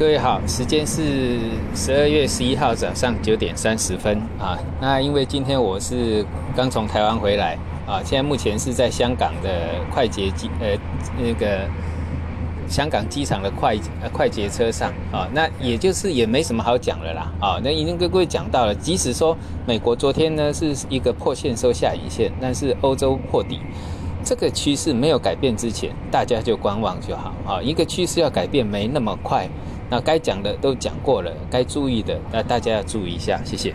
各位好，时间是十二月十一号早上九点三十分啊。那因为今天我是刚从台湾回来啊，现在目前是在香港的快捷机呃那个香港机场的快呃快捷车上啊。那也就是也没什么好讲了啦啊。那已经跟各位讲到了，即使说美国昨天呢是一个破线收下影线，但是欧洲破底。这个趋势没有改变之前，大家就观望就好啊。一个趋势要改变没那么快，那该讲的都讲过了，该注意的那大家要注意一下，谢谢。